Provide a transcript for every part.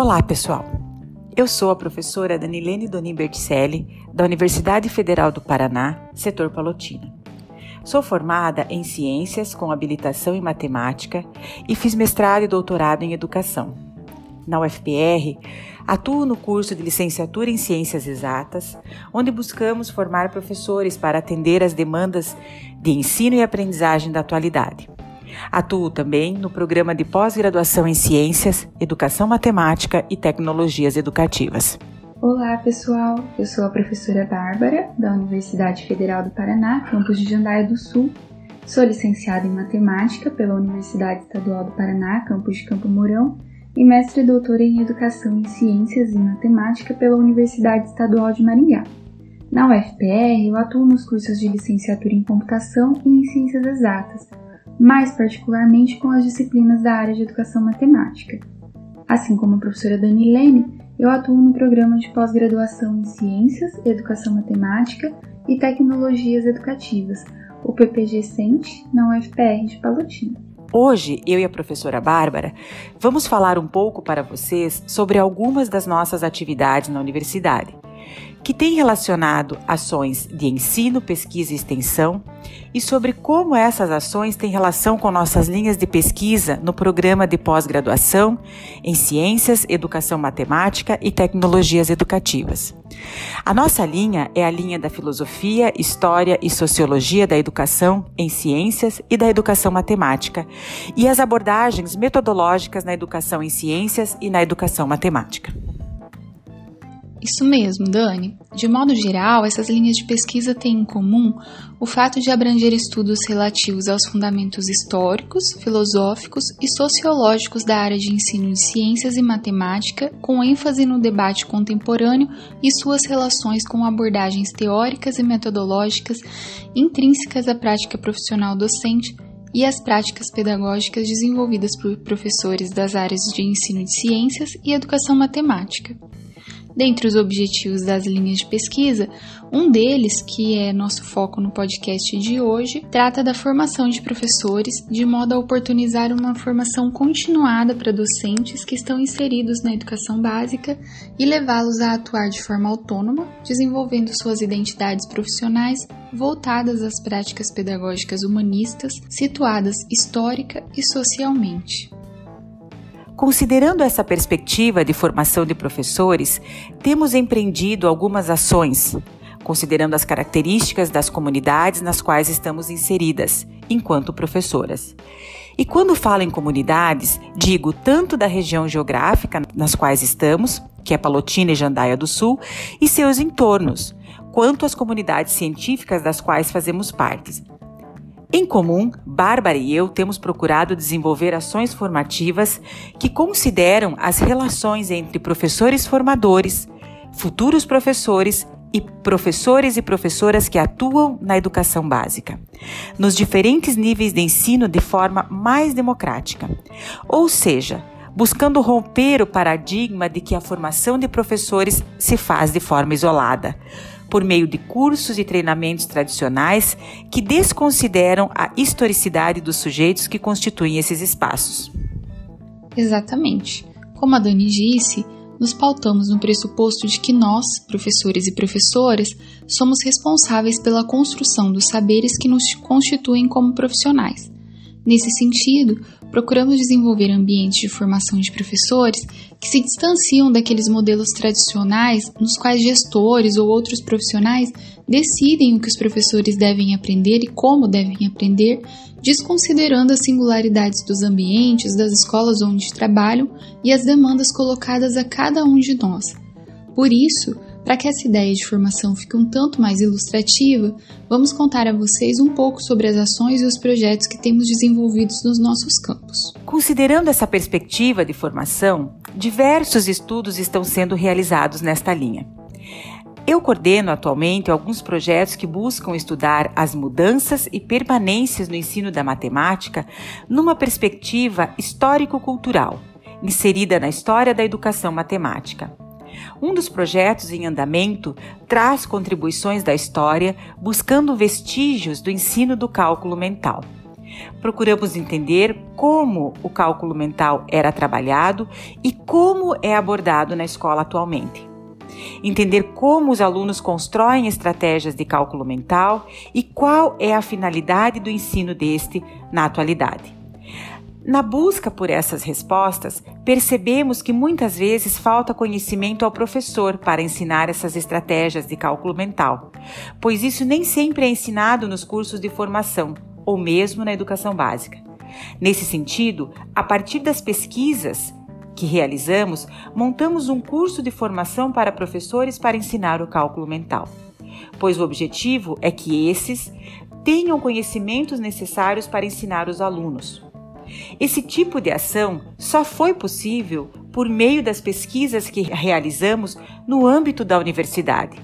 Olá, pessoal. Eu sou a professora Danilene Donim Berticelli, da Universidade Federal do Paraná, setor Palotina. Sou formada em Ciências com habilitação em Matemática e fiz mestrado e doutorado em Educação. Na UFPR, atuo no curso de Licenciatura em Ciências Exatas, onde buscamos formar professores para atender às demandas de ensino e aprendizagem da atualidade. Atuo também no programa de pós-graduação em Ciências, Educação Matemática e Tecnologias Educativas. Olá, pessoal. Eu sou a professora Bárbara, da Universidade Federal do Paraná, campus de Jandaia do Sul. Sou licenciada em Matemática pela Universidade Estadual do Paraná, campus de Campo Mourão, e mestre e doutora em Educação em Ciências e Matemática pela Universidade Estadual de Maringá. Na UFPR, eu atuo nos cursos de licenciatura em Computação e em Ciências Exatas, mais particularmente com as disciplinas da área de Educação Matemática. Assim como a professora Danilene, eu atuo no programa de pós-graduação em Ciências, Educação Matemática e Tecnologias Educativas, o PPG Cent, na UFPR de Palotina. Hoje, eu e a professora Bárbara vamos falar um pouco para vocês sobre algumas das nossas atividades na universidade que tem relacionado ações de ensino, pesquisa e extensão e sobre como essas ações têm relação com nossas linhas de pesquisa no programa de pós-graduação em Ciências, Educação Matemática e Tecnologias Educativas. A nossa linha é a linha da Filosofia, História e Sociologia da Educação em Ciências e da Educação Matemática e as abordagens metodológicas na Educação em Ciências e na Educação Matemática. Isso mesmo, Dani. De modo geral, essas linhas de pesquisa têm em comum o fato de abranger estudos relativos aos fundamentos históricos, filosóficos e sociológicos da área de ensino de ciências e matemática, com ênfase no debate contemporâneo e suas relações com abordagens teóricas e metodológicas intrínsecas à prática profissional docente e às práticas pedagógicas desenvolvidas por professores das áreas de ensino de ciências e educação matemática. Dentre os objetivos das linhas de pesquisa, um deles, que é nosso foco no podcast de hoje, trata da formação de professores, de modo a oportunizar uma formação continuada para docentes que estão inseridos na educação básica e levá-los a atuar de forma autônoma, desenvolvendo suas identidades profissionais voltadas às práticas pedagógicas humanistas, situadas histórica e socialmente. Considerando essa perspectiva de formação de professores, temos empreendido algumas ações, considerando as características das comunidades nas quais estamos inseridas, enquanto professoras. E quando falo em comunidades, digo tanto da região geográfica nas quais estamos, que é Palotina e Jandaia do Sul, e seus entornos, quanto as comunidades científicas das quais fazemos parte, em comum, Bárbara e eu temos procurado desenvolver ações formativas que consideram as relações entre professores formadores, futuros professores e professores e professoras que atuam na educação básica, nos diferentes níveis de ensino de forma mais democrática. Ou seja, buscando romper o paradigma de que a formação de professores se faz de forma isolada por meio de cursos e treinamentos tradicionais que desconsideram a historicidade dos sujeitos que constituem esses espaços. Exatamente. Como a Dani disse, nos pautamos no pressuposto de que nós, professores e professoras, somos responsáveis pela construção dos saberes que nos constituem como profissionais. Nesse sentido, procuramos desenvolver ambientes de formação de professores que se distanciam daqueles modelos tradicionais nos quais gestores ou outros profissionais decidem o que os professores devem aprender e como devem aprender, desconsiderando as singularidades dos ambientes, das escolas onde trabalham e as demandas colocadas a cada um de nós. Por isso, para que essa ideia de formação fique um tanto mais ilustrativa, vamos contar a vocês um pouco sobre as ações e os projetos que temos desenvolvidos nos nossos campos. Considerando essa perspectiva de formação, diversos estudos estão sendo realizados nesta linha. Eu coordeno atualmente alguns projetos que buscam estudar as mudanças e permanências no ensino da matemática numa perspectiva histórico-cultural, inserida na história da educação matemática. Um dos projetos em andamento traz contribuições da história buscando vestígios do ensino do cálculo mental. Procuramos entender como o cálculo mental era trabalhado e como é abordado na escola atualmente. Entender como os alunos constroem estratégias de cálculo mental e qual é a finalidade do ensino deste na atualidade. Na busca por essas respostas, percebemos que muitas vezes falta conhecimento ao professor para ensinar essas estratégias de cálculo mental, pois isso nem sempre é ensinado nos cursos de formação ou mesmo na educação básica. Nesse sentido, a partir das pesquisas que realizamos, montamos um curso de formação para professores para ensinar o cálculo mental, pois o objetivo é que esses tenham conhecimentos necessários para ensinar os alunos. Esse tipo de ação só foi possível por meio das pesquisas que realizamos no âmbito da universidade.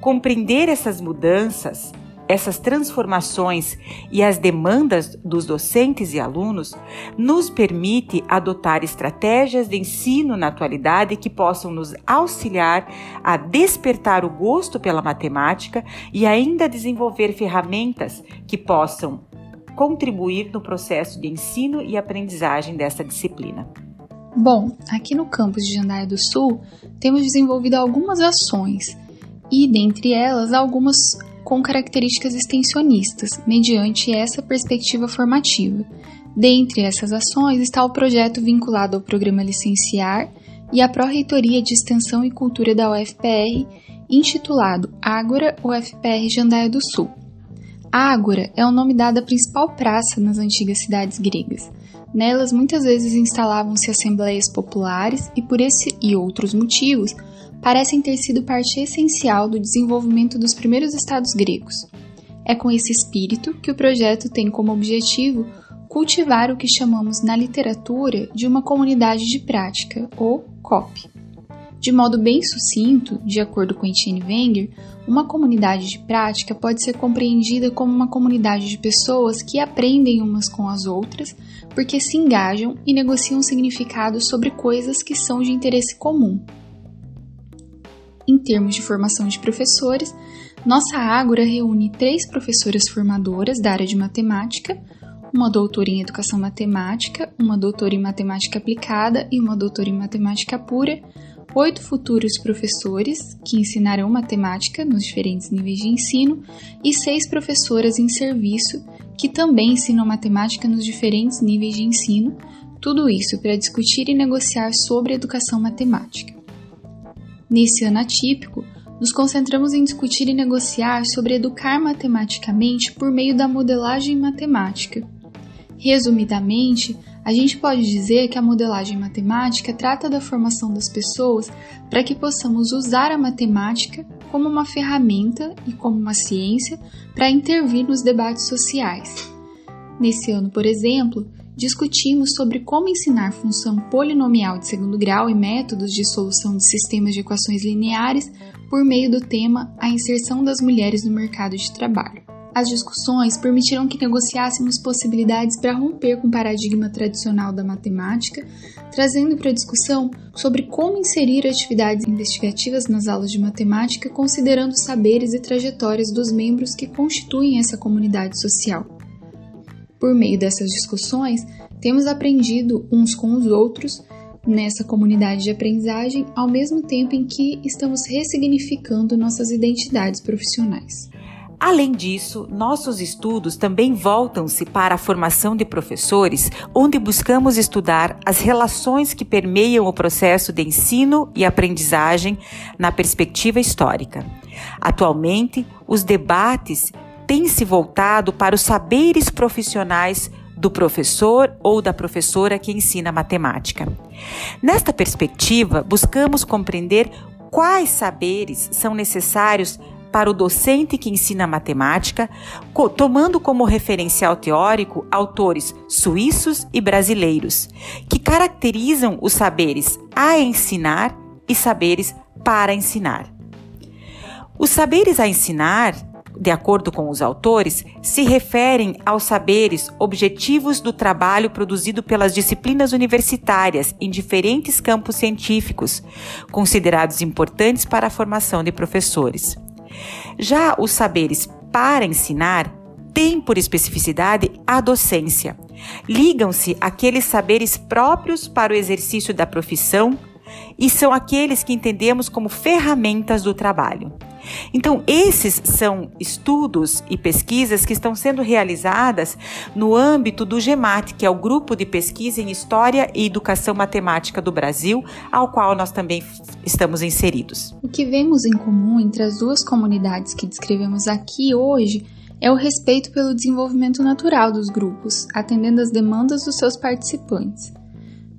Compreender essas mudanças, essas transformações e as demandas dos docentes e alunos nos permite adotar estratégias de ensino na atualidade que possam nos auxiliar a despertar o gosto pela matemática e ainda desenvolver ferramentas que possam contribuir no processo de ensino e aprendizagem dessa disciplina. Bom, aqui no campus de Jandaia do Sul, temos desenvolvido algumas ações e, dentre elas, algumas com características extensionistas, mediante essa perspectiva formativa. Dentre essas ações está o projeto vinculado ao programa Licenciar e à Pró-Reitoria de Extensão e Cultura da UFPR, intitulado Ágora UFPR Jandaia do Sul. Ágora é o nome dado à principal praça nas antigas cidades gregas. Nelas muitas vezes instalavam-se assembleias populares e por esse e outros motivos parecem ter sido parte essencial do desenvolvimento dos primeiros estados gregos. É com esse espírito que o projeto tem como objetivo cultivar o que chamamos na literatura de uma comunidade de prática, ou COP. De modo bem sucinto, de acordo com Etienne Wenger, uma comunidade de prática pode ser compreendida como uma comunidade de pessoas que aprendem umas com as outras porque se engajam e negociam significados sobre coisas que são de interesse comum. Em termos de formação de professores, nossa Ágora reúne três professoras formadoras da área de matemática, uma doutora em educação matemática, uma doutora em matemática aplicada e uma doutora em matemática pura oito futuros professores que ensinarão matemática nos diferentes níveis de ensino e seis professoras em serviço que também ensinam matemática nos diferentes níveis de ensino, tudo isso para discutir e negociar sobre educação matemática. Nesse ano atípico, nos concentramos em discutir e negociar sobre educar matematicamente por meio da modelagem matemática. Resumidamente, a gente pode dizer que a modelagem matemática trata da formação das pessoas para que possamos usar a matemática como uma ferramenta e como uma ciência para intervir nos debates sociais. Nesse ano, por exemplo, discutimos sobre como ensinar função polinomial de segundo grau e métodos de solução de sistemas de equações lineares por meio do tema A inserção das mulheres no mercado de trabalho. As discussões permitiram que negociássemos possibilidades para romper com o paradigma tradicional da matemática, trazendo para a discussão sobre como inserir atividades investigativas nas aulas de matemática, considerando saberes e trajetórias dos membros que constituem essa comunidade social. Por meio dessas discussões, temos aprendido uns com os outros nessa comunidade de aprendizagem, ao mesmo tempo em que estamos ressignificando nossas identidades profissionais. Além disso, nossos estudos também voltam-se para a formação de professores, onde buscamos estudar as relações que permeiam o processo de ensino e aprendizagem na perspectiva histórica. Atualmente, os debates têm se voltado para os saberes profissionais do professor ou da professora que ensina matemática. Nesta perspectiva, buscamos compreender quais saberes são necessários para o docente que ensina matemática, tomando como referencial teórico autores suíços e brasileiros, que caracterizam os saberes a ensinar e saberes para ensinar. Os saberes a ensinar, de acordo com os autores, se referem aos saberes objetivos do trabalho produzido pelas disciplinas universitárias em diferentes campos científicos, considerados importantes para a formação de professores. Já os saberes para ensinar tem por especificidade a docência. Ligam-se aqueles saberes próprios para o exercício da profissão e são aqueles que entendemos como ferramentas do trabalho. Então, esses são estudos e pesquisas que estão sendo realizadas no âmbito do GEMAT, que é o Grupo de Pesquisa em História e Educação Matemática do Brasil, ao qual nós também estamos inseridos. O que vemos em comum entre as duas comunidades que descrevemos aqui hoje é o respeito pelo desenvolvimento natural dos grupos, atendendo às demandas dos seus participantes.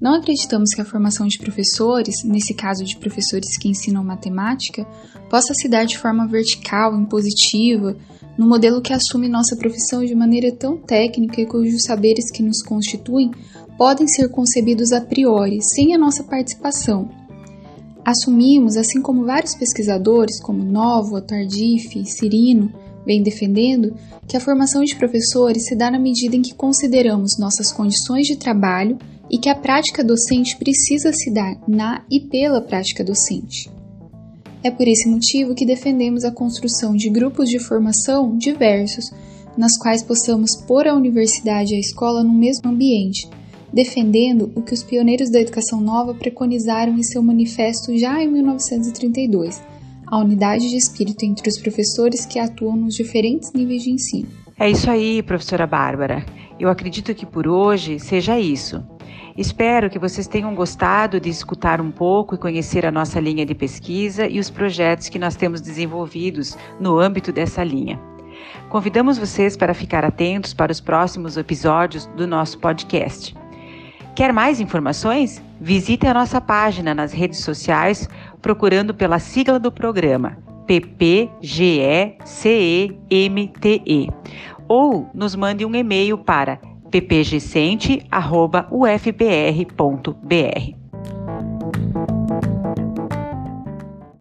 Não acreditamos que a formação de professores, nesse caso de professores que ensinam matemática, possa se dar de forma vertical, impositiva, no modelo que assume nossa profissão de maneira tão técnica e cujos saberes que nos constituem podem ser concebidos a priori, sem a nossa participação. Assumimos, assim como vários pesquisadores, como Novo, Tardif, Cirino, vem defendendo, que a formação de professores se dá na medida em que consideramos nossas condições de trabalho e que a prática docente precisa se dar na e pela prática docente. É por esse motivo que defendemos a construção de grupos de formação diversos, nas quais possamos pôr a universidade e a escola no mesmo ambiente, defendendo o que os pioneiros da educação nova preconizaram em seu manifesto já em 1932, a unidade de espírito entre os professores que atuam nos diferentes níveis de ensino. É isso aí, professora Bárbara. Eu acredito que por hoje seja isso. Espero que vocês tenham gostado de escutar um pouco e conhecer a nossa linha de pesquisa e os projetos que nós temos desenvolvidos no âmbito dessa linha. Convidamos vocês para ficar atentos para os próximos episódios do nosso podcast. Quer mais informações? Visite a nossa página nas redes sociais procurando pela sigla do programa PPGECEMTE ou nos mande um e-mail para ppgcente.ufbr.br.